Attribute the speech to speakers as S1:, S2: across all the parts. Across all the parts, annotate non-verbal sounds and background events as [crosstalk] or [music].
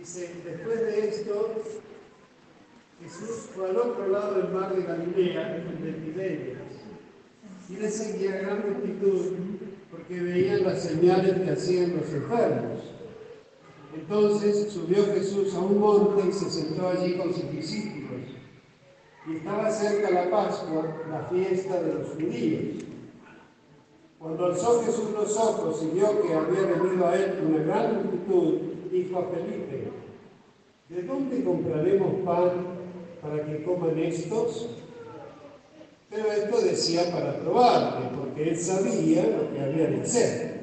S1: Dice, después de esto, Jesús fue al otro lado del mar de Galilea, de Tiberias, y le seguía gran multitud porque veían las señales que hacían los enfermos. Entonces subió Jesús a un monte y se sentó allí con sus discípulos. Y estaba cerca la Pascua, la fiesta de los judíos. Cuando alzó Jesús los ojos y vio que había venido a él una gran multitud, dijo a Felipe, ¿de dónde compraremos pan para que coman estos? Pero esto decía para probarle, porque él sabía lo que había de hacer.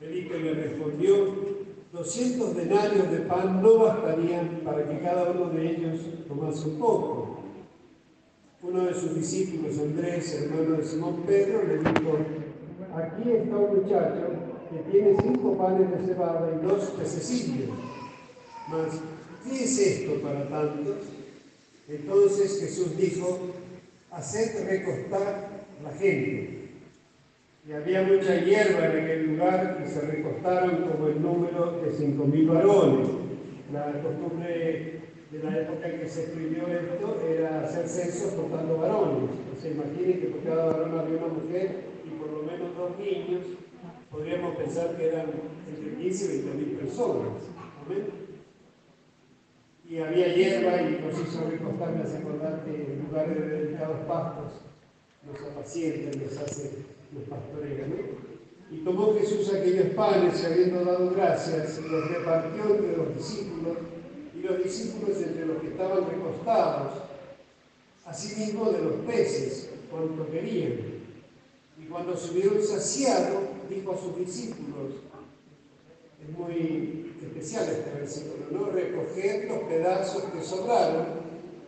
S1: Felipe le respondió, 200 denarios de pan no bastarían para que cada uno de ellos tomase un poco. Uno de sus discípulos, Andrés, hermano de Simón Pedro, le dijo, aquí está un muchacho que tiene cinco panes de cebada y dos pececillos. Mas, ¿qué es esto para tantos? Entonces Jesús dijo, haced recostar la gente. Y había mucha hierba en aquel lugar y se recostaron como el número de cinco mil varones. La costumbre de la época en que se escribió esto era hacer censos contando varones. Se imaginen que por cada varón había una mujer y por lo menos dos niños. Podríamos pensar que eran entre 15 y 20 mil personas. ¿Amén? y había hierba y nos hizo recostar, me hace acordar que en lugares de dedicados pastos los apacientan, los hace, los pastorean. Y tomó Jesús aquellos panes habiendo dado gracias, los repartió entre los discípulos y los discípulos entre los que estaban recostados, asimismo de los peces, cuanto querían. Y cuando se hubieron saciado, dijo a sus discípulos, es muy especial este versículo, ¿no? Recoger los pedazos que sobraron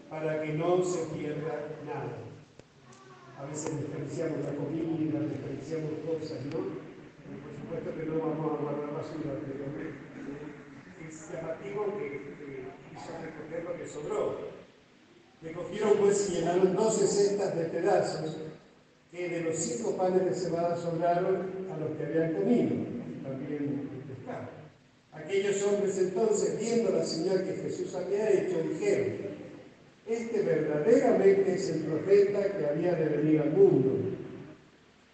S1: para que no se pierda nada. A veces desperdiciamos la comida, desperdiciamos cosas, ¿no? por supuesto que no vamos a guardar basura, pero es llamativo que, quiso recoger lo que sobró. Recogieron pues y llenaron 12 cestas de pedazos que de los cinco panes de cebada sobraron a los que habían comido, también pescado. Aquellos hombres entonces, viendo la señal que Jesús había hecho, dijeron, este verdaderamente es el profeta que había de venir al mundo.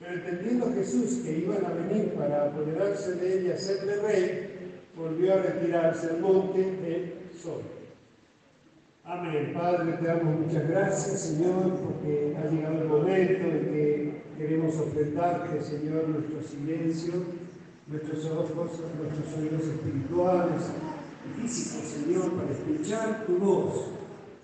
S1: Pero entendiendo Jesús que iban a venir para apoderarse de él y hacerle rey, volvió a retirarse al monte de Sol. Amén. Padre, te damos muchas gracias, Señor, porque ha llegado el momento en que queremos ofrendarte, Señor, nuestro silencio nuestros ojos, nuestros oídos espirituales y físicos, Señor, para escuchar tu voz.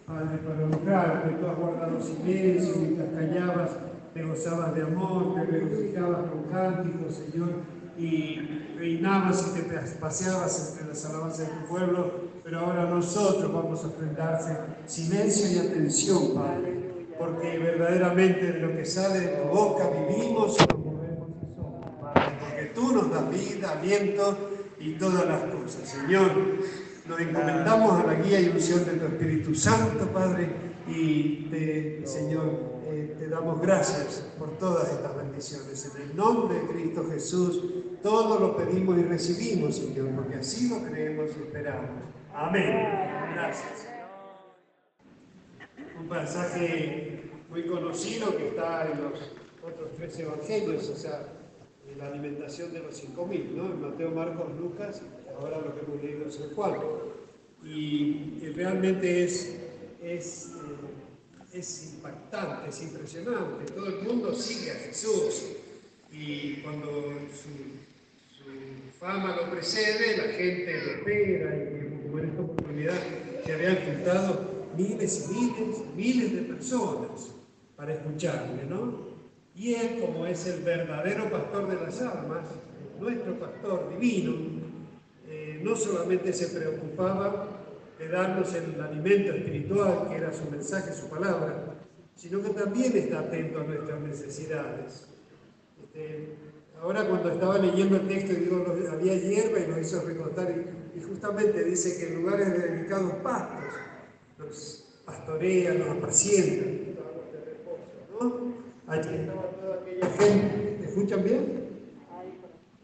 S1: Padre, para honrar que tú has guardado silencio mientras callabas, te gozabas de amor, te regocijabas con cánticos, Señor, y reinabas y te paseabas entre las alabanzas de tu pueblo, pero ahora nosotros vamos a ofrendarse silencio y atención, Padre, porque verdaderamente de lo que sale de tu boca vivimos tú nos das vida, aliento y todas las cosas. Señor, nos encomendamos a la guía y unción de tu Espíritu Santo, Padre, y Señor, eh, te damos gracias por todas estas bendiciones. En el nombre de Cristo Jesús, todo lo pedimos y recibimos, Señor, porque así lo creemos y esperamos. Amén. Gracias. Un pasaje muy conocido que está en los otros tres evangelios, o sea, la alimentación de los 5.000, ¿no? En Mateo, Marcos, Lucas, ahora lo que hemos leído es el Juan. Y, realmente es, es, eh, es impactante, es impresionante. Todo el mundo sigue a Jesús. Y cuando su, fama lo precede, la gente lo espera. Y como en esta oportunidad se habían juntado miles y miles, miles de personas para escucharle, ¿no? Y Él, como es el verdadero pastor de las almas, nuestro pastor divino, eh, no solamente se preocupaba de darnos el alimento espiritual, que era su mensaje, su palabra, sino que también está atento a nuestras necesidades. Este, ahora cuando estaba leyendo el texto, digo, había hierba y lo hizo recordar, y, justamente dice que en lugares de delicados pastos, los pastorean, los apacientan, ¿no? Allí estaba toda aquella gente, ¿me escuchan bien?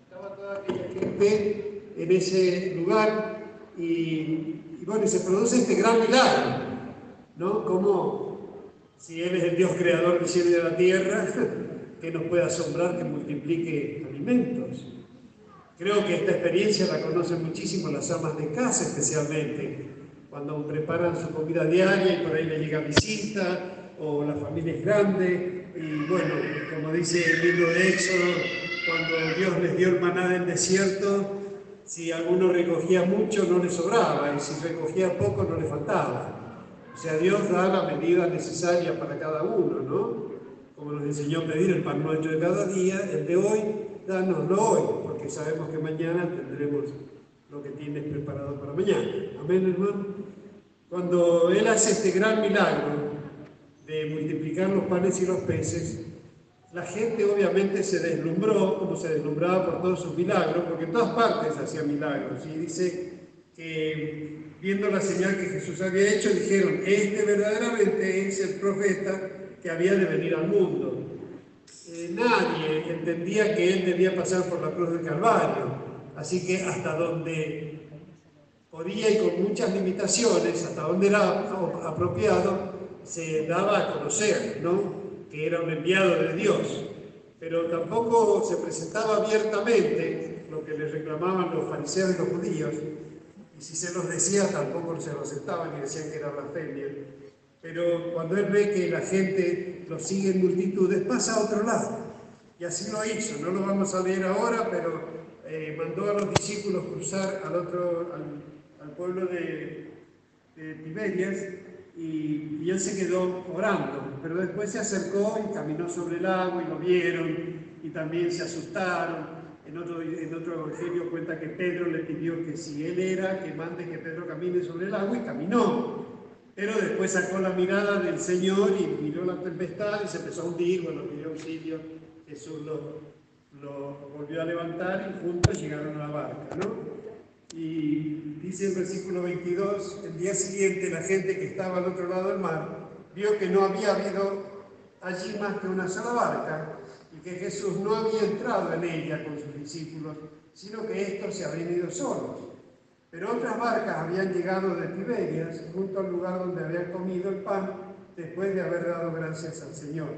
S1: Estaba toda aquella gente en ese lugar y, bueno, se produce este gran milagro, ¿no? Como si Él es el Dios creador del cielo y de la tierra, [laughs] que nos puede asombrar que multiplique alimentos. Creo que esta experiencia la conocen muchísimo las amas de casa especialmente, cuando preparan su comida diaria y por ahí le llega visita o la familia es grande y bueno, como dice el libro de Éxodo, cuando Dios les dio el maná del desierto, si alguno recogía mucho no le sobraba y si recogía poco no le faltaba. O sea, Dios da la medida necesaria para cada uno, ¿no? Como nos enseñó a pedir el pan nuestro de cada día, el de hoy, dánoslo hoy, porque sabemos que mañana tendremos lo que tienes preparado para mañana. Amén, hermano. Cuando Él hace este gran milagro de multiplicar los panes y los peces, la gente obviamente se deslumbró, como se deslumbraba por todos sus milagros, porque en todas partes hacía milagros. Y dice que viendo la señal que Jesús había hecho, dijeron, este verdaderamente es el profeta que había de venir al mundo. Eh, nadie entendía que él debía pasar por la cruz del Calvario, así que hasta donde podía y con muchas limitaciones, hasta donde era apropiado, se daba a conocer, ¿no? que era un enviado de Dios, pero tampoco se presentaba abiertamente lo que le reclamaban los fariseos y los judíos, y si se los decía tampoco se lo aceptaban y decían que era blasfemia. Pero cuando él ve que la gente lo sigue en multitudes, pasa a otro lado. Y así lo hizo. No lo vamos a leer ahora, pero eh, mandó a los discípulos cruzar al otro, al, pueblo de, de Tiberias y, él se quedó orando, pero después se acercó y caminó sobre el agua y lo vieron y también se asustaron. En otro, en otro evangelio cuenta que Pedro le pidió que si él era, que mande que Pedro camine sobre el agua y caminó. Pero después sacó la mirada del Señor y miró la tempestad y se empezó a hundir, bueno, pidió auxilio, Jesús lo, lo volvió a levantar y juntos llegaron a la barca, ¿no? Y dice el versículo 22, el día siguiente la gente que estaba al otro lado del mar vio que no había habido allí más que una sola barca y que Jesús no había entrado en ella con sus discípulos, sino que estos se habían ido solos. Pero otras barcas habían llegado de Tiberias, junto al lugar donde habían comido el pan, después de haber dado gracias al Señor.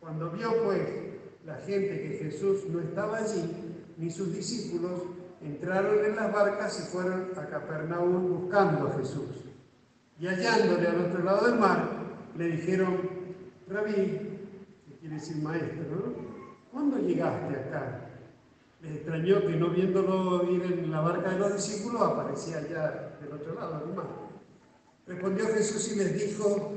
S1: Cuando vio pues la gente que Jesús no estaba allí, ni sus discípulos, entraron en las barcas y fueron a Capernaum buscando a Jesús. Y hallándole al otro lado del mar, le dijeron, Rabí, que quiere decir maestro, ¿no? ¿Cuándo llegaste acá? Les extrañó que no viéndolo ir en la barca de los discípulos, aparecía allá del otro lado del mar. Respondió Jesús y les dijo,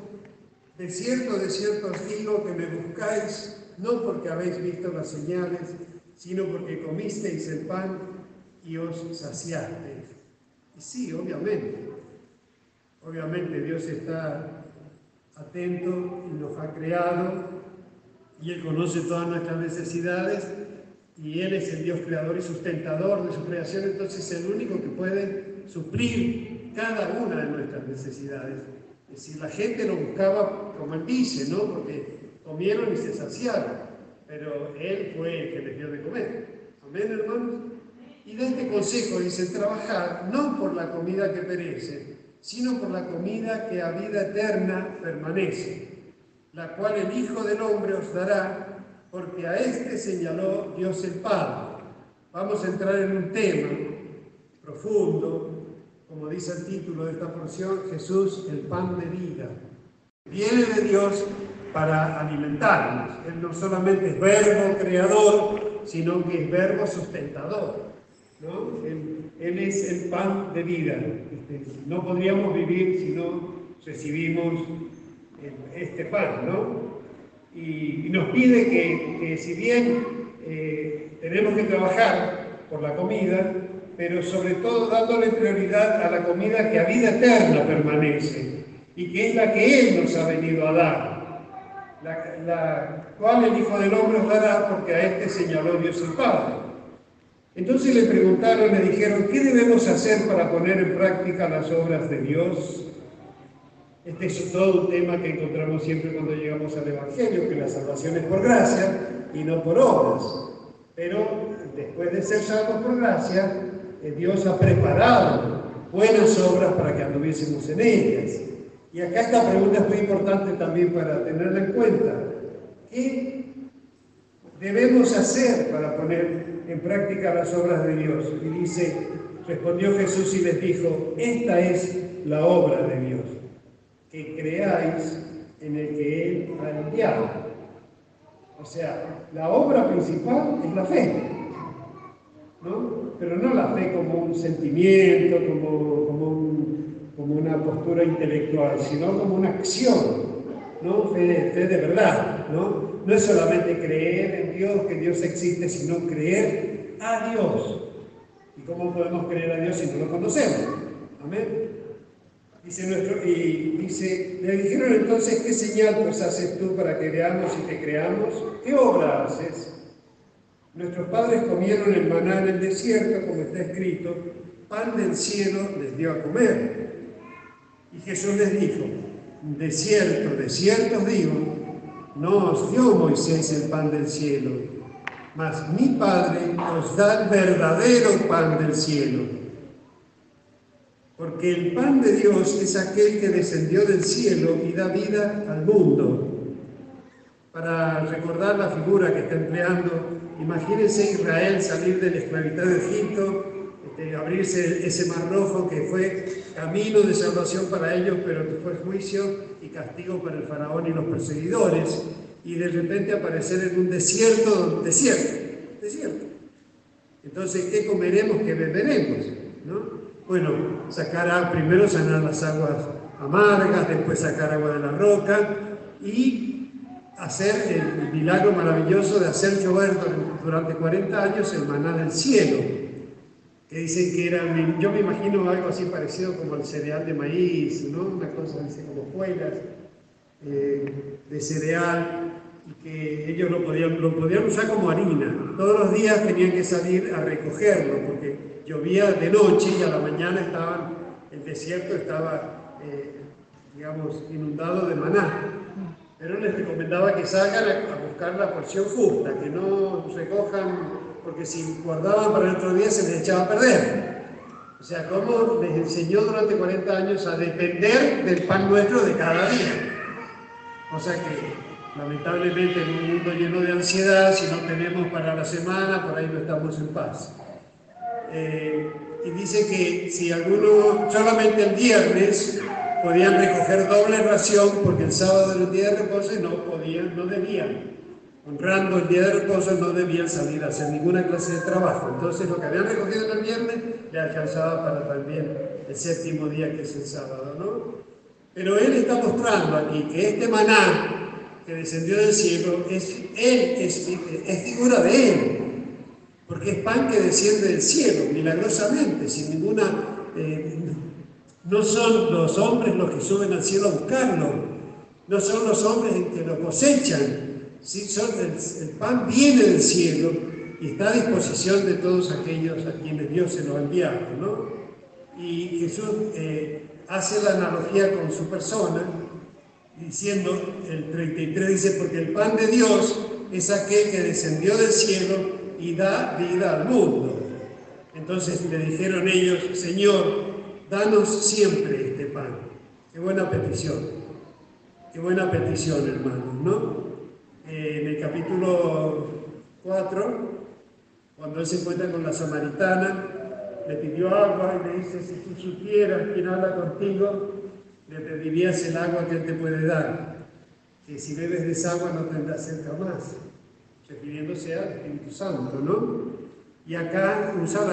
S1: de cierto, de cierto os que me buscáis, no porque habéis visto las señales, sino porque comisteis el pan y os saciaste. Y sí, obviamente, obviamente Dios está atento y nos ha creado y Él conoce todas nuestras necesidades y Él es el Dios creador y sustentador de su creación, entonces es el único que puede suplir cada una de nuestras necesidades. Es decir, la gente lo buscaba como Él dice, ¿no? Porque comieron y se saciaron, pero Él fue el que les dio de comer. Amén, hermanos. Y de este consejo dice, trabajar no por la comida que perece, sino por la comida que a vida eterna permanece, la cual el Hijo del Hombre os dará, porque a este señaló Dios el Padre. Vamos a entrar en un tema profundo, como dice el título de esta porción, Jesús, el pan de vida. Viene de Dios para alimentarnos. Él no solamente es verbo creador, sino que es verbo sustentador. Él, es el pan de vida. Este, no podríamos vivir si no recibimos este pan, ¿no? Y, nos pide que, si bien eh, tenemos que trabajar por la comida, pero sobre todo dándole prioridad a la comida que a vida eterna permanece y que es la que Él nos ha venido a dar, la, cual el Hijo del Hombre os dará porque a este señaló Dios el Padre. Entonces le preguntaron, le dijeron, ¿qué debemos hacer para poner en práctica las obras de Dios? Este es todo un tema que encontramos siempre cuando llegamos al Evangelio, que la salvación es por gracia y no por obras. Pero después de ser salvos por gracia, eh, Dios ha preparado buenas obras para que anduviésemos en ellas. Y acá esta pregunta es muy importante también para tenerla en cuenta. ¿Qué debemos hacer para poner en práctica las obras de Dios? Y dice, respondió Jesús y les dijo, esta es la obra de Dios, que creáis en el que Él ha enviado. O sea, la obra principal es la fe, ¿no? Pero no la fe como un sentimiento, como, como, como una postura intelectual, sino como una acción, ¿no? Fe de, verdad, ¿no? No es solamente creer en Dios, que Dios existe, sino creer a Dios. ¿Y cómo podemos creer a Dios si no lo conocemos? Amén. Dice nuestro, y dice, le dijeron entonces, ¿qué señal pues haces tú para que veamos y te creamos? ¿Qué obra haces? Nuestros padres comieron el maná en el desierto, como está escrito, pan del cielo les dio a comer. Y Jesús les dijo, de cierto, de cierto os digo, no os dio Moisés el pan del cielo, mas mi Padre os da el verdadero pan del cielo porque el pan de Dios es aquel que descendió del cielo y da vida al mundo. Para recordar la figura que está empleando, imagínense Israel salir de la esclavitud de Egipto, este, abrirse ese mar rojo que fue camino de salvación para ellos, pero que fue juicio y castigo para el faraón y los perseguidores, y de repente aparecer en un desierto, desierto, desierto. Entonces, ¿qué comeremos? ¿Qué beberemos? ¿No? Bueno, sacar primero sanar las aguas amargas, después sacar agua de la roca y hacer el milagro maravilloso de hacer llover durante 40 años el maná del cielo, que dicen que era, yo me imagino algo así parecido como el cereal de maíz, ¿no? Una cosa así como cuelas eh, de cereal y que ellos lo podían, lo podían usar como harina. Todos los días tenían que salir a recogerlo porque llovía de noche y a la mañana estaban, el desierto estaba, eh, digamos, inundado de maná. Pero les recomendaba que salgan a, buscar la porción justa, que no recojan, porque si guardaban para el otro día se les echaba a perder. O sea, cómo les enseñó durante 40 años a depender del pan nuestro de cada día. O sea que, lamentablemente, en un mundo lleno de ansiedad, si no tenemos para la semana, por ahí no estamos en paz. Eh, y dice que si alguno, solamente el viernes, podían recoger doble ración porque el sábado era el día de reposo y no podían, no debían. Honrando el día de reposo no debían salir a hacer ninguna clase de trabajo. Entonces lo que habían recogido el viernes le alcanzaba para también el séptimo día que es el sábado, ¿no? Pero él está mostrando aquí que este maná que descendió del cielo es es, figura de él porque es pan que desciende del cielo, milagrosamente, sin ninguna... Eh, no son los hombres los que suben al cielo a buscarlo, no son los hombres que lo cosechan, ¿sí? son, el, pan viene del cielo y está a disposición de todos aquellos a quienes Dios se lo ha enviado. ¿no? Y Jesús eh, hace la analogía con su persona, diciendo, el 33 dice, porque el pan de Dios es aquel que descendió del cielo y da vida al mundo. Entonces le dijeron ellos, Señor, danos siempre este pan. Qué buena petición, qué buena petición, hermanos, ¿no? Eh, en el capítulo 4, cuando él se encuentra con la samaritana, le pidió agua y le dice, si tú supieras quién habla contigo, le pedirías el agua que él te puede dar, que si bebes de esa agua no tendrás sed jamás refiriéndose al Espíritu Santo, ¿no? Y acá usa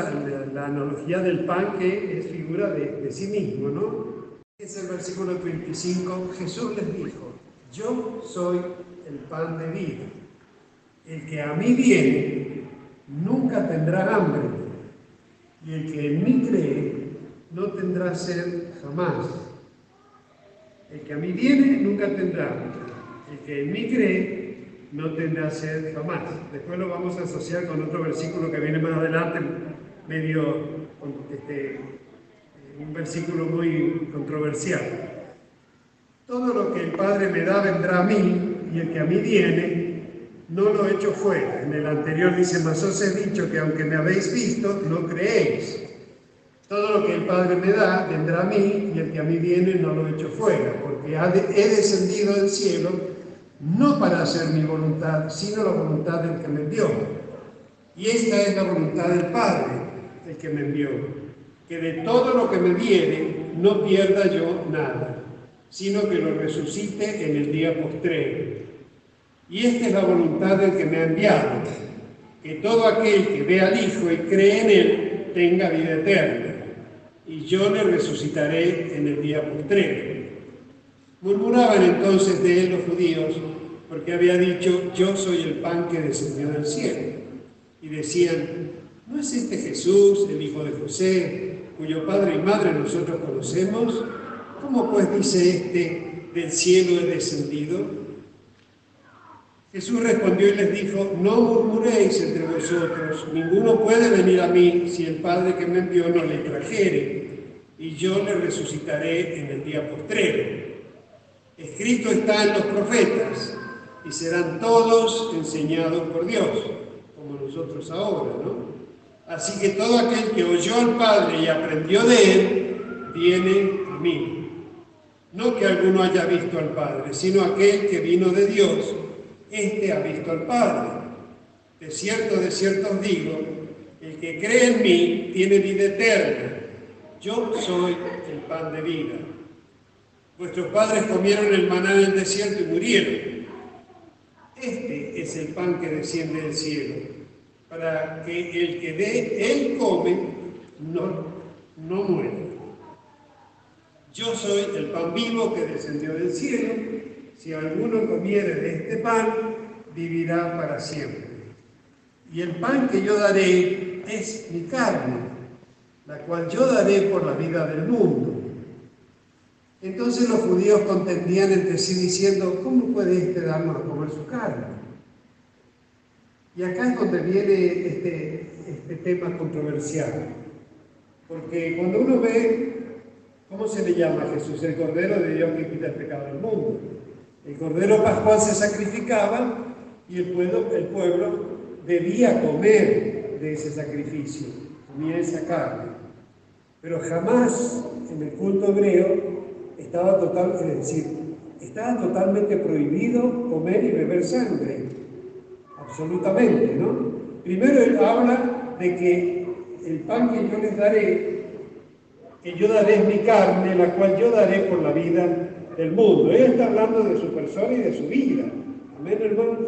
S1: la, analogía del pan que es figura de, de sí mismo, ¿no? Es el versículo 25, Jesús les dijo, yo soy el pan de vida. El que a mí viene nunca tendrá hambre, y el que en mí cree no tendrá sed jamás. El que a mí viene nunca tendrá hambre, el que en mí cree no tendrá sed jamás. Después lo vamos a asociar con otro versículo que viene más adelante, medio, este, un versículo muy controversial. Todo lo que el Padre me da vendrá a mí, y el que a mí viene, no lo echo fuera. En el anterior dice, mas os he dicho que aunque me habéis visto, no creéis. Todo lo que el Padre me da vendrá a mí y el que a mí viene no lo echo fuera, porque he descendido del cielo no para hacer mi voluntad, sino la voluntad del que me envió. Y esta es la voluntad del Padre, el que me envió, que de todo lo que me viene no pierda yo nada, sino que lo resucite en el día postrero. Y esta es la voluntad del que me ha enviado, que todo aquel que ve al Hijo y cree en Él tenga vida eterna, y yo le resucitaré en el día postrero. Murmuraban entonces de él los judíos, porque había dicho, yo soy el pan que descendió del cielo. Y decían, ¿no es este Jesús, el hijo de José, cuyo padre y madre nosotros conocemos? ¿Cómo pues dice este, del cielo he descendido? Jesús respondió y les dijo, no murmuréis entre vosotros, ninguno puede venir a mí si el Padre que me envió no le trajere, y yo le resucitaré en el día postrero. Escrito está en los profetas, y serán todos enseñados por Dios, como nosotros ahora, ¿no? Así que todo aquel que oyó al Padre y aprendió de Él, viene a mí. No que alguno haya visto al Padre, sino aquel que vino de Dios este ha visto al Padre. De cierto, de cierto os digo, el que cree en mí tiene vida eterna. Yo soy el pan de vida. Vuestros padres comieron el maná en el desierto y murieron. Este es el pan que desciende del cielo, para que el que de él come no, no muera. Yo soy el pan vivo que descendió del cielo si alguno comiere de este pan, vivirá para siempre. Y el pan que yo daré es mi carne, la cual yo daré por la vida del mundo. Entonces los judíos contendían entre sí diciendo, ¿cómo puede este darnos a comer su carne? Y acá es donde viene este, este tema controversial. Porque cuando uno ve, ¿cómo se le llama a Jesús? El Cordero de Dios que quita el pecado del mundo. El cordero pascual se sacrificaba y el pueblo, el pueblo debía comer de ese sacrificio, comía esa carne. Pero jamás en el culto hebreo estaba total, es decir, estaba totalmente prohibido comer y beber sangre. Absolutamente, ¿no? Primero él habla de que el pan que yo les daré, que yo daré es mi carne, la cual yo daré por la vida del mundo. Él está hablando de su persona y de su vida. Amén, hermanos.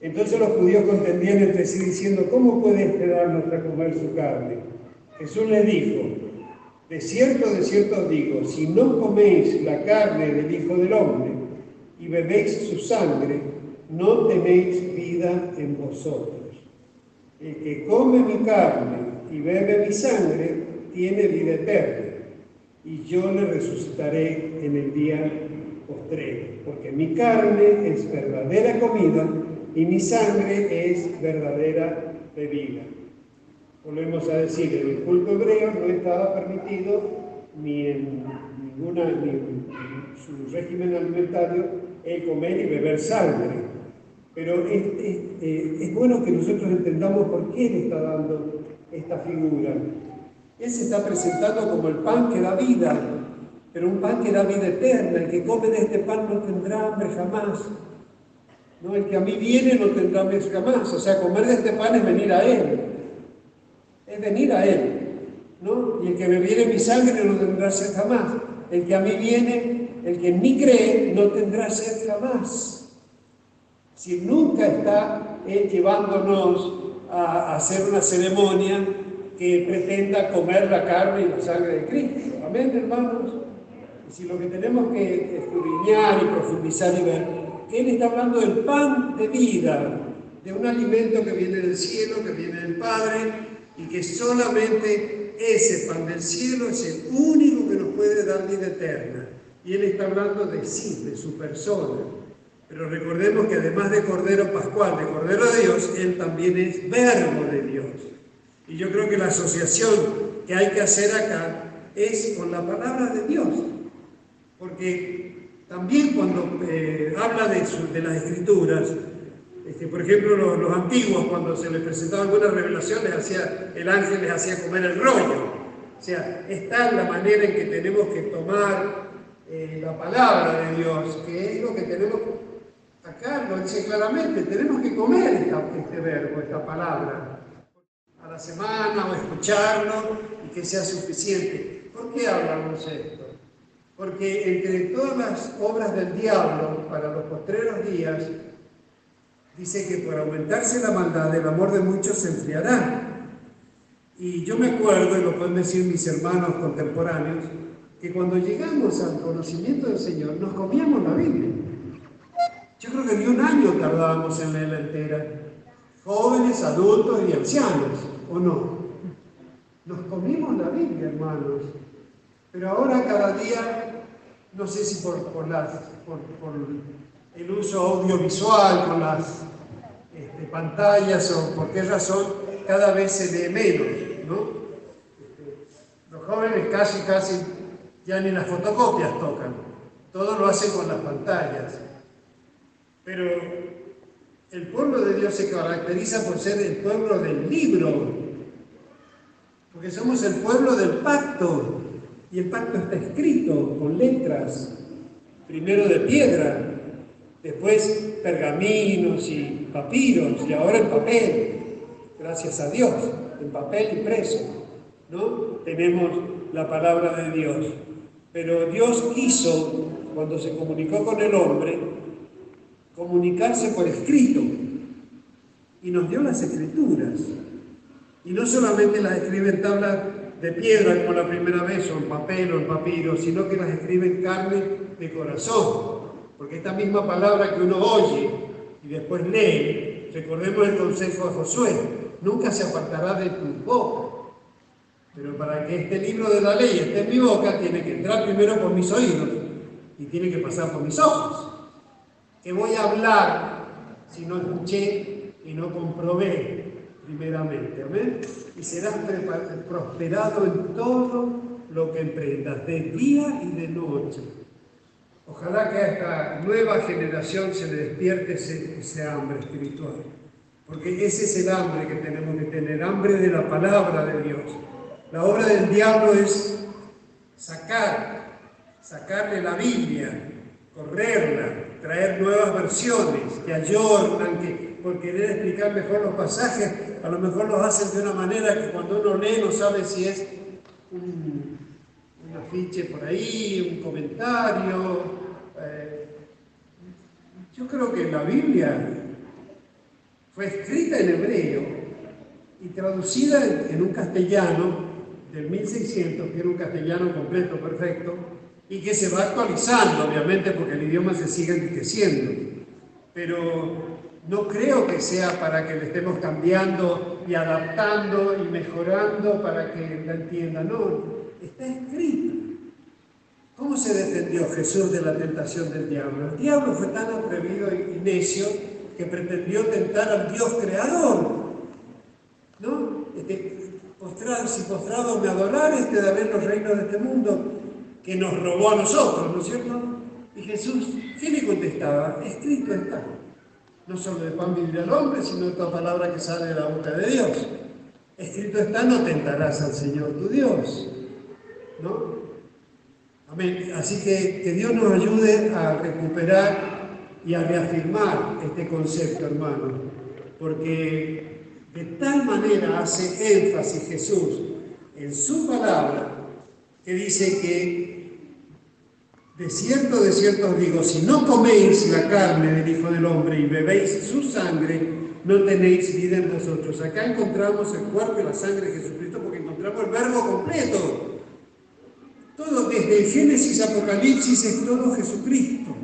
S1: Entonces los judíos contendían entre sí diciendo, ¿cómo puede este darnos a comer su carne? Jesús les dijo, de cierto, de cierto os digo, si no coméis la carne del Hijo del Hombre y bebéis su sangre, no tenéis vida en vosotros. El que come mi carne y bebe mi sangre, tiene vida eterna y yo le resucitaré en el día postrero, porque mi carne es verdadera comida y mi sangre es verdadera bebida. Volvemos a decir, en el culto hebreo no estaba permitido ni en ninguna, ni en su régimen alimentario el comer y beber sangre. Pero es, eh, es bueno que nosotros entendamos por qué le está dando esta figura. Él se está presentando como el pan que da vida, pero un pan que da vida eterna. El que come de este pan no tendrá hambre jamás. No, el que a mí viene no tendrá hambre jamás. O sea, comer de este pan es venir a Él. Es venir a Él. ¿no? Y el que me viene mi sangre no tendrá sed jamás. El que a mí viene, el que en mí cree, no tendrá sed jamás. Si nunca está Él llevándonos a hacer una ceremonia que pretenda comer la carne y la sangre de Cristo. Amén, hermanos. Y si lo que tenemos que escudriñar y profundizar y ver, Él está hablando del pan de vida, de un alimento que viene del cielo, que viene del Padre, y que solamente ese pan del cielo es el único que nos puede dar vida eterna. Y Él está hablando de sí, de su persona. Pero recordemos que además de Cordero Pascual, de Cordero de Dios, Él también es verbo de. Y yo creo que la asociación que hay que hacer acá es con la palabra de Dios. Porque también cuando eh, habla de, las escrituras, este, por ejemplo, los, antiguos, cuando se les presentaba alguna revelación, hacía, el ángel les hacía comer el rollo. sea, está la manera en que tenemos que tomar eh, la palabra de Dios, que es lo que tenemos acá, lo dice claramente, tenemos que comer este verbo, esta palabra, la semana o escucharlo y que sea suficiente. ¿Por qué hablamos esto? Porque entre todas las obras del diablo para los postreros días, dice que por aumentarse la maldad, el amor de muchos se enfriará. Y yo me acuerdo, y lo pueden decir mis hermanos contemporáneos, que cuando llegamos al conocimiento del Señor nos comíamos la Biblia. Yo creo que ni un año tardábamos en leerla entera. Jóvenes, adultos y ancianos, ¿o no? Nos comimos la Biblia, hermanos. Pero ahora cada día, no sé si por, por, por, por el uso audiovisual, con las este, pantallas o por qué razón, cada vez se lee menos, ¿no? Este, los jóvenes casi, casi ya ni las fotocopias tocan, todo lo hacen con las pantallas. Pero el pueblo de Dios se caracteriza por ser el pueblo del libro, porque somos el pueblo del pacto, y el pacto está escrito con letras, primero de piedra, después pergaminos y papiros, y ahora en papel, gracias a Dios, en papel impreso, ¿no? Tenemos la palabra de Dios. Pero Dios quiso, cuando se comunicó con el hombre, comunicarse por escrito, y nos dio las escrituras. Y no solamente las escribe en tablas de piedra como la primera vez, o en papel o en papiro, sino que las escribe en carne de corazón porque esta misma palabra que uno oye y después lee, recordemos el consejo de Josué, nunca se apartará de tu boca. Pero para que este libro de la ley esté en mi boca, tiene que entrar primero por mis oídos y tiene que pasar por mis ojos. ¿Qué voy a hablar si no escuché y no comprobé primeramente? Amén. Y serás prosperado en todo lo que emprendas, de día y de noche Ojalá que a esta nueva generación se le despierte ese, hambre espiritual, porque ese es el hambre que tenemos que tener, hambre de la palabra de Dios. La obra del diablo es sacar, sacarle la Biblia, correrla, traer nuevas versiones que ayornan, que por querer explicar mejor los pasajes, a lo mejor los hacen de una manera que cuando uno lee no sabe si es un, un afiche por ahí, un comentario, eh, yo creo que la Biblia fue escrita en hebreo y traducida en, un castellano del 1600, que era un castellano completo, perfecto, y que se va actualizando, obviamente, porque el idioma se sigue enriqueciendo. Pero no creo que sea para que le estemos cambiando y adaptando y mejorando para que la entienda. No, está escrito. ¿Cómo se defendió Jesús de la tentación del diablo? El diablo fue tan atrevido y necio que pretendió tentar al Dios creador. ¿No? Este, si postrado me adorar, este de los reinos de este mundo que nos robó a nosotros, ¿no es cierto? Y Jesús, ¿qué le contestaba? Escrito está. No solo de pan vivirá el hombre, sino de toda palabra que sale de la boca de Dios. Escrito está, no tentarás al Señor tu Dios. ¿No? Amén. Así que que Dios nos ayude a recuperar y a reafirmar este concepto, hermano, porque de tal manera hace énfasis Jesús en su palabra que dice que de cierto, de cierto os digo, si no coméis la carne del Hijo del Hombre y bebéis su sangre, no tenéis vida en vosotros. Acá encontramos el cuerpo y la sangre de Jesucristo porque encontramos el verbo completo. Todo desde Génesis, Apocalipsis es todo Jesucristo.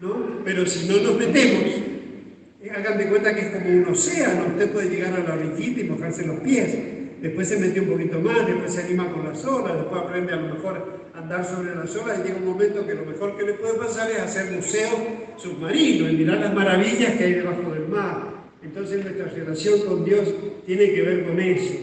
S1: ¿no? Pero si no nos metemos, eh, hagan de cuenta que es como un océano, usted puede llegar a la orillita y mojarse los pies. Después se mete un poquito más, después se anima con las olas, después aprende a lo mejor andar sobre las olas y llega un momento que lo mejor que le puede pasar es hacer museo submarino y mirar las maravillas que hay debajo del mar. Entonces nuestra relación con Dios tiene que ver con eso.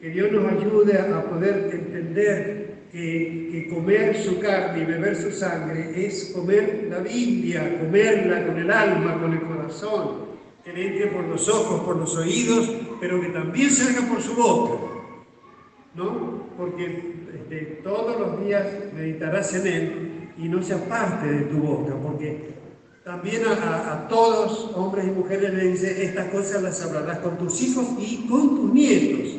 S1: Que Dios nos ayude a poder entender que, comer su carne y beber su sangre es comer la Biblia, comerla con el alma, con el corazón, que le entre por los ojos, por los oídos, pero que también salga por su boca. ¿no? Porque este, todos los días meditarás en él y no se aparte de tu boca, porque también a, todos, hombres y mujeres, le dice, estas cosas las hablarás con tus hijos y con tus nietos,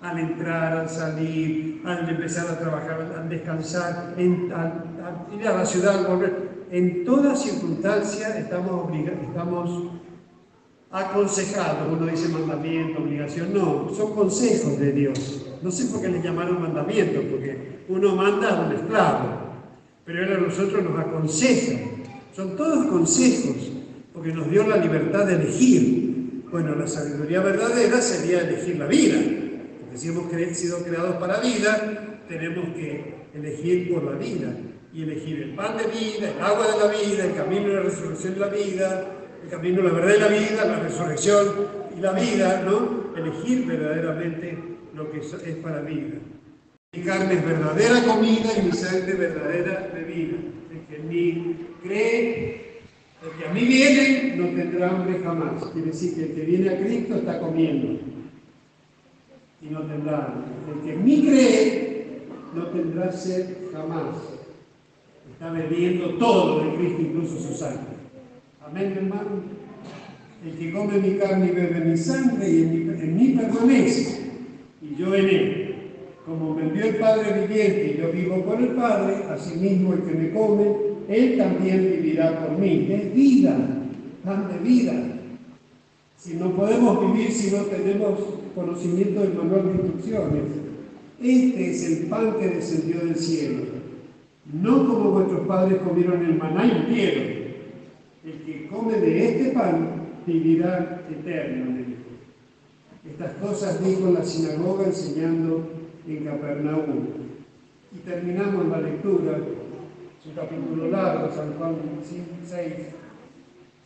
S1: al entrar, al salir, al empezar a trabajar, al descansar, al, ir a la ciudad, al volver. En toda circunstancia estamos, estamos aconsejados, uno dice mandamiento, obligación, no, son consejos de Dios. No sé por qué les llamaron mandamiento, porque uno manda a un esclavo, pero él a nosotros nos aconseja son todos consejos, porque nos dio la libertad de elegir. Bueno, la sabiduría verdadera sería elegir la vida, porque si hemos sido creados para vida, tenemos que elegir por la vida y elegir el pan de vida, el agua de la vida, el camino de la resurrección de la vida, el camino de la verdad de la vida, la resurrección y la vida, ¿no? Elegir verdaderamente lo que es para vida. Mi carne es verdadera comida y mi sangre verdadera bebida que en mí cree, el que a mí viene no tendrá hambre jamás. Quiere decir que el que viene a Cristo está comiendo y no tendrá hambre. El que en mí cree no tendrá sed jamás. Está bebiendo todo de Cristo, incluso su sangre. Amén, hermano. El que come mi carne y bebe mi sangre y en mí permanece yo en él como me envió el Padre viviente y yo vivo con el Padre, asimismo el que me come, él también vivirá por mí. Es vida, pan de vida. Si no podemos vivir si no tenemos conocimiento del manual de instrucciones, este es el pan que descendió del cielo. No como vuestros padres comieron el maná y murieron. El que come de este pan vivirá eternamente. Estas cosas dijo en la sinagoga enseñando en Capernaum. Y terminamos la lectura, su capítulo largo, San Juan 6,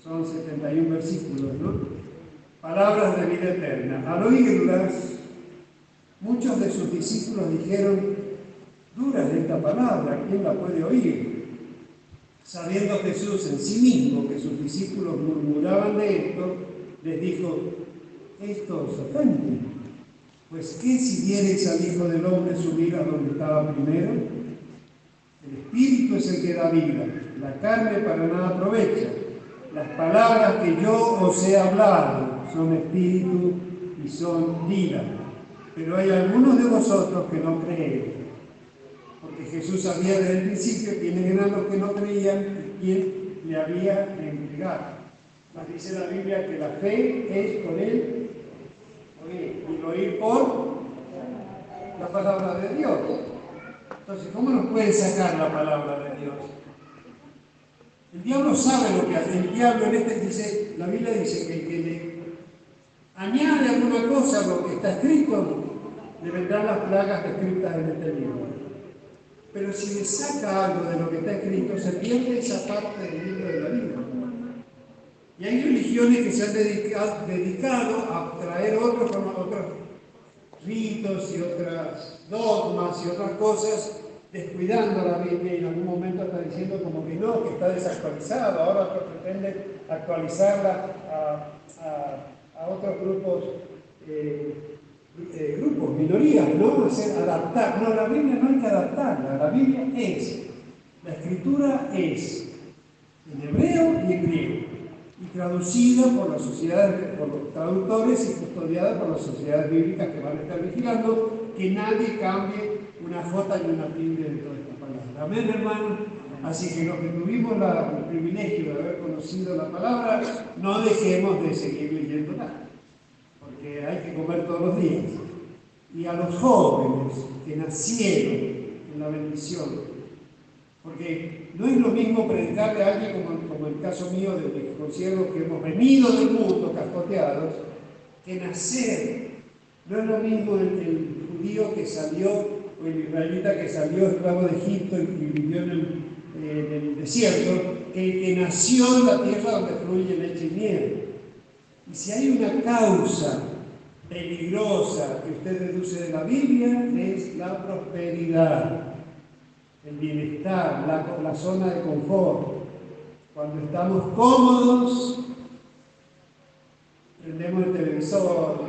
S1: son 71 versículos, ¿no? Palabras de vida eterna. Al oírlas, muchos de sus discípulos dijeron, dura es esta palabra, ¿quién la puede oír? Sabiendo Jesús en sí mismo que sus discípulos murmuraban de esto, les dijo, esto os ofende. Pues ¿qué si diereis al Hijo del Hombre subir a donde estaba primero? El Espíritu es el que da vida, la carne para nada aprovecha. Las palabras que yo os he hablado son espíritu y son vida. Pero hay algunos de vosotros que no creen. Porque Jesús sabía desde el principio quiénes eran los que no creían y quién le había de entregar. dice la Biblia que la fe es con él y lo oír por la palabra de Dios. Entonces, ¿cómo nos puede sacar la palabra de Dios? El diablo sabe lo que hace. El diablo en este dice, la Biblia dice que el que le añade alguna cosa a lo que está escrito, le vendrán las plagas escritas en este libro. Pero si le saca algo de lo que está escrito, se pierde esa parte del libro. Y hay religiones que se han dedicado, a traer otros, ritos y otras dogmas y otras cosas, descuidando la Biblia y en algún momento está diciendo como que no, que está desactualizado, ahora pretenden actualizarla a, otros grupos, eh, eh, grupos, minorías, ¿no? Hacer, adaptar. No, la Biblia no hay que adaptarla, la Biblia es, la escritura es en hebreo y en griego traducida por las sociedades, por los traductores y custodiada por las sociedades bíblicas que van a estar vigilando que nadie cambie una J y una tilde de toda esta palabra. Amén, hermano. Así que los que tuvimos el privilegio de haber conocido la palabra, no dejemos de seguir leyéndola, porque hay que comer todos los días. Y a los jóvenes que nacieron en la bendición, porque no es lo mismo predicarle a alguien como, el caso mío de que considero que hemos venido del mundo cascoteados, que nacer. No es lo mismo el, judío que salió, o el israelita que salió esclavo de Egipto y, vivió en el, desierto, que el que nació en la tierra donde fluye leche y. Y si hay una causa peligrosa que usted deduce de la Biblia, es la prosperidad el bienestar, la, zona de confort. Cuando estamos cómodos, prendemos el televisor,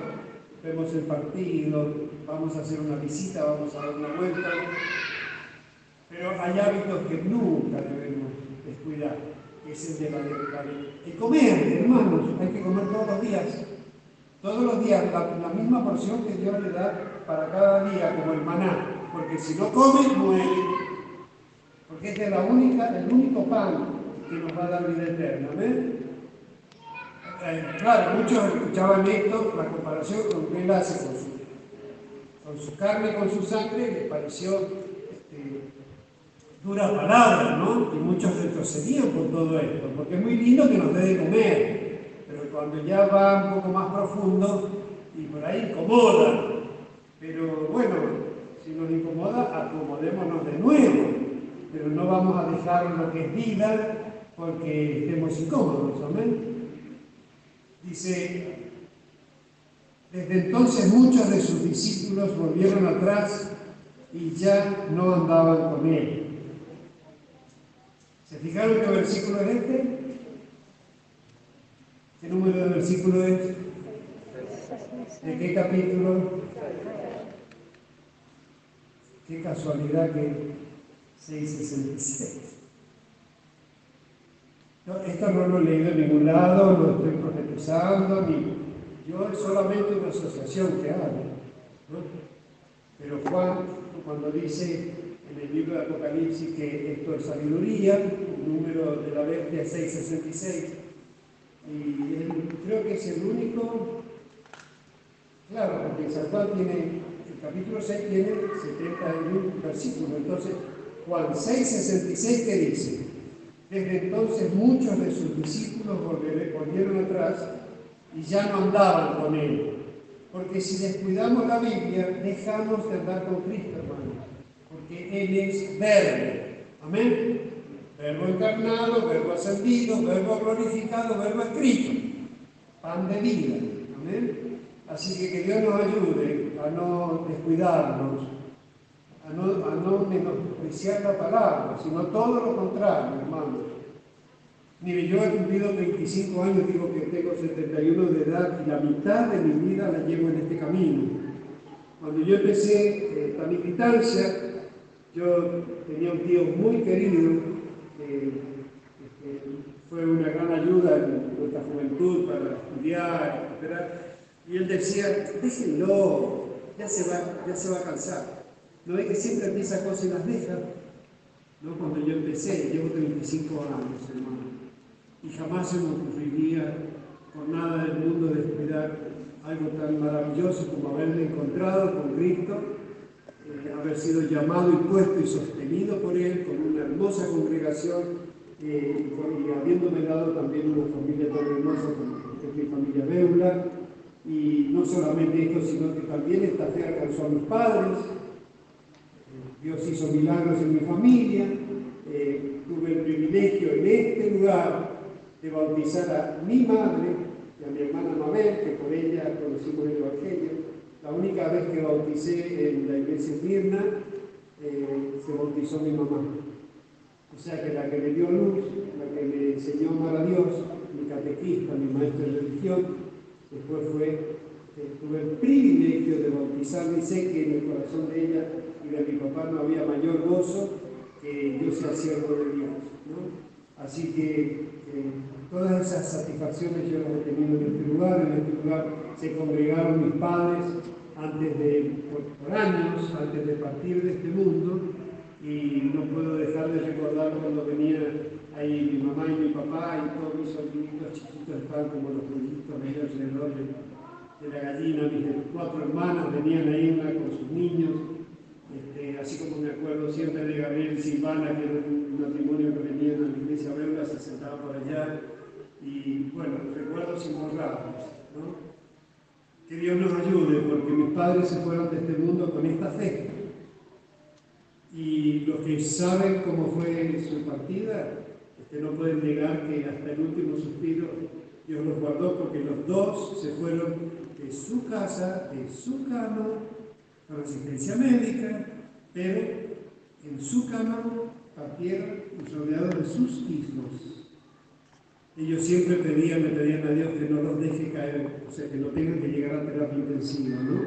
S1: vemos el partido, vamos a hacer una visita, vamos a dar una vuelta, pero hay hábitos que nunca debemos descuidar, que es el de la, el comer, hermanos, hay que comer todos los días, todos los días, la, misma porción que Dios le da para cada día, como el maná, porque si no come, muere, porque es la única, el único pan que nos va a dar vida eterna, ¿ven? Eh, claro, muchos escuchaban esto, la comparación con que él hace con su, con su carne, con su sangre, les pareció este, dura palabra, ¿no? Y muchos retrocedían por todo esto, porque es muy lindo que nos dé de comer, pero cuando ya va un poco más profundo y por ahí incomoda, pero bueno, si nos incomoda, acomodémonos de nuevo, pero no vamos a dejar lo que es vida porque estemos incómodos, amén. Dice, desde entonces muchos de sus discípulos volvieron atrás y ya no andaban con él. ¿Se fijaron qué versículo es este? ¿Qué número de versículo es? ¿De qué capítulo? Qué casualidad que 666 esto no lo he leído en ningún lado, no estoy profetizando, ni yo es solamente una asociación que hago. Pero Juan, cuando dice en el libro de Apocalipsis que esto es sabiduría, el número de la bestia 666, y creo que es el único, claro, porque San Juan tiene, el capítulo 6 tiene 71 versículos, entonces Juan 666, ¿qué dice? Desde entonces muchos de sus discípulos volvieron atrás y ya no andaban con él. Porque si descuidamos la Biblia, dejamos de andar con Cristo, hermano. Porque Él es verbo. Amén. Verbo encarnado, verbo ascendido, verbo glorificado, verbo escrito. Pan de vida. Amén. Así que que Dios nos ayude a no descuidarnos a no, menospreciar la palabra, sino todo lo contrario, hermano. Mire, yo he cumplido 25 años, digo que tengo 71 de edad y la mitad de mi vida la llevo en este camino. Cuando yo empecé esta militancia, yo tenía un tío muy querido, que, fue una gran ayuda en nuestra juventud para estudiar, etc. Y él decía, déjenlo, ya se va, ya se va a cansar. ¿No ve que siempre empieza cosas y las deja? ¿No? Cuando yo empecé, llevo 35 años, hermano, y jamás se me ocurriría por nada del mundo descuidar algo tan maravilloso como haberme encontrado con Cristo, eh, haber sido llamado y puesto y sostenido por Él con una hermosa congregación eh, y, habiéndome dado también una familia tan hermosa como es mi familia Beula. Y no solamente esto, sino que también esta fe alcanzó a mis padres, Dios hizo milagros en mi familia. Eh, tuve el privilegio en este lugar de bautizar a mi madre y a mi hermana Mabel, que por ella conocimos el Evangelio. La única vez que bauticé en la iglesia Mirna, eh, se bautizó mi mamá. O sea que la que me dio luz, la que me enseñó a amar a Dios, mi catequista, mi maestro de religión, después fue, eh, tuve el privilegio de bautizarme y sé que en el corazón de ella y de mi papá no había mayor gozo que yo sea siervo de Dios. Así que eh, todas esas satisfacciones yo las he tenido en este lugar. En este lugar se congregaron mis padres antes de, por, años, antes de partir de este mundo. Y no puedo dejar de recordar cuando venía ahí mi mamá y mi papá y todos mis sobrinitos chiquitos estaban como los pollitos ahí alrededor de, de la gallina. Mis cuatro hermanas venían ahí una con sus niños este, así como me acuerdo siempre de Gabriel Silvana, que era un matrimonio que venía a la iglesia belga, se sentaba por allá, y bueno, recuerdos imborrables, ¿no? Que Dios nos ayude, porque mis padres se fueron de este mundo con esta fe. Y los que saben cómo fue su partida, este, no pueden negar que hasta el último suspiro Dios los guardó, porque los dos se fueron de su casa, de su cama, con asistencia médica, pero en su cama partieron rodeados de sus hijos. ellos siempre pedían, me pedían a Dios que no los deje caer, o sea, que no tengan que llegar a terapia intensiva, ¿no?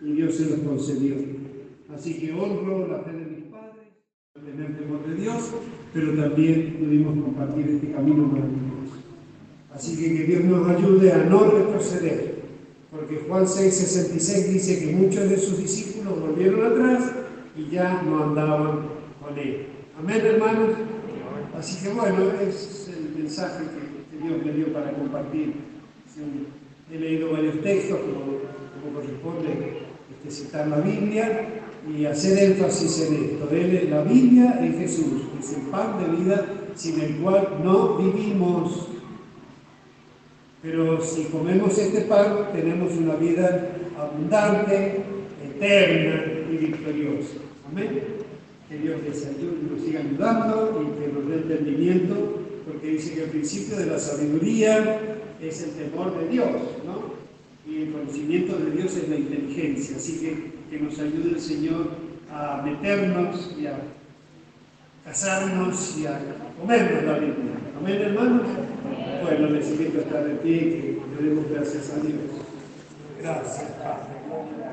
S1: Y Dios se los concedió. Así que honro la fe de mis padres, tener temor de Dios, pero también pudimos compartir este camino maravilloso. Así que que Dios nos ayude a no retroceder, porque Juan 6:66 dice que muchos de sus discípulos volvieron atrás y ya no andaban con él. Amén, hermanos. Así que bueno, es el mensaje que, Dios me dio para compartir. He leído varios textos, como, corresponde este, citar la Biblia y hacer énfasis en esto. Él, la Biblia es Jesús, es el pan de vida sin el cual no vivimos. Pero si comemos este pan, tenemos una vida abundante, eterna y victoriosa. Amén que Dios les ayude, nos siga ayudando y que nos dé entendimiento, porque dice que el principio de la sabiduría es el temor de Dios, ¿no? Y el conocimiento de Dios es la inteligencia, así que que nos ayude el Señor a meternos y a casarnos y a comernos la Biblia. Amén, hermanos. Bueno, les invito a estar de pie y que le demos gracias a Dios. Gracias, Padre.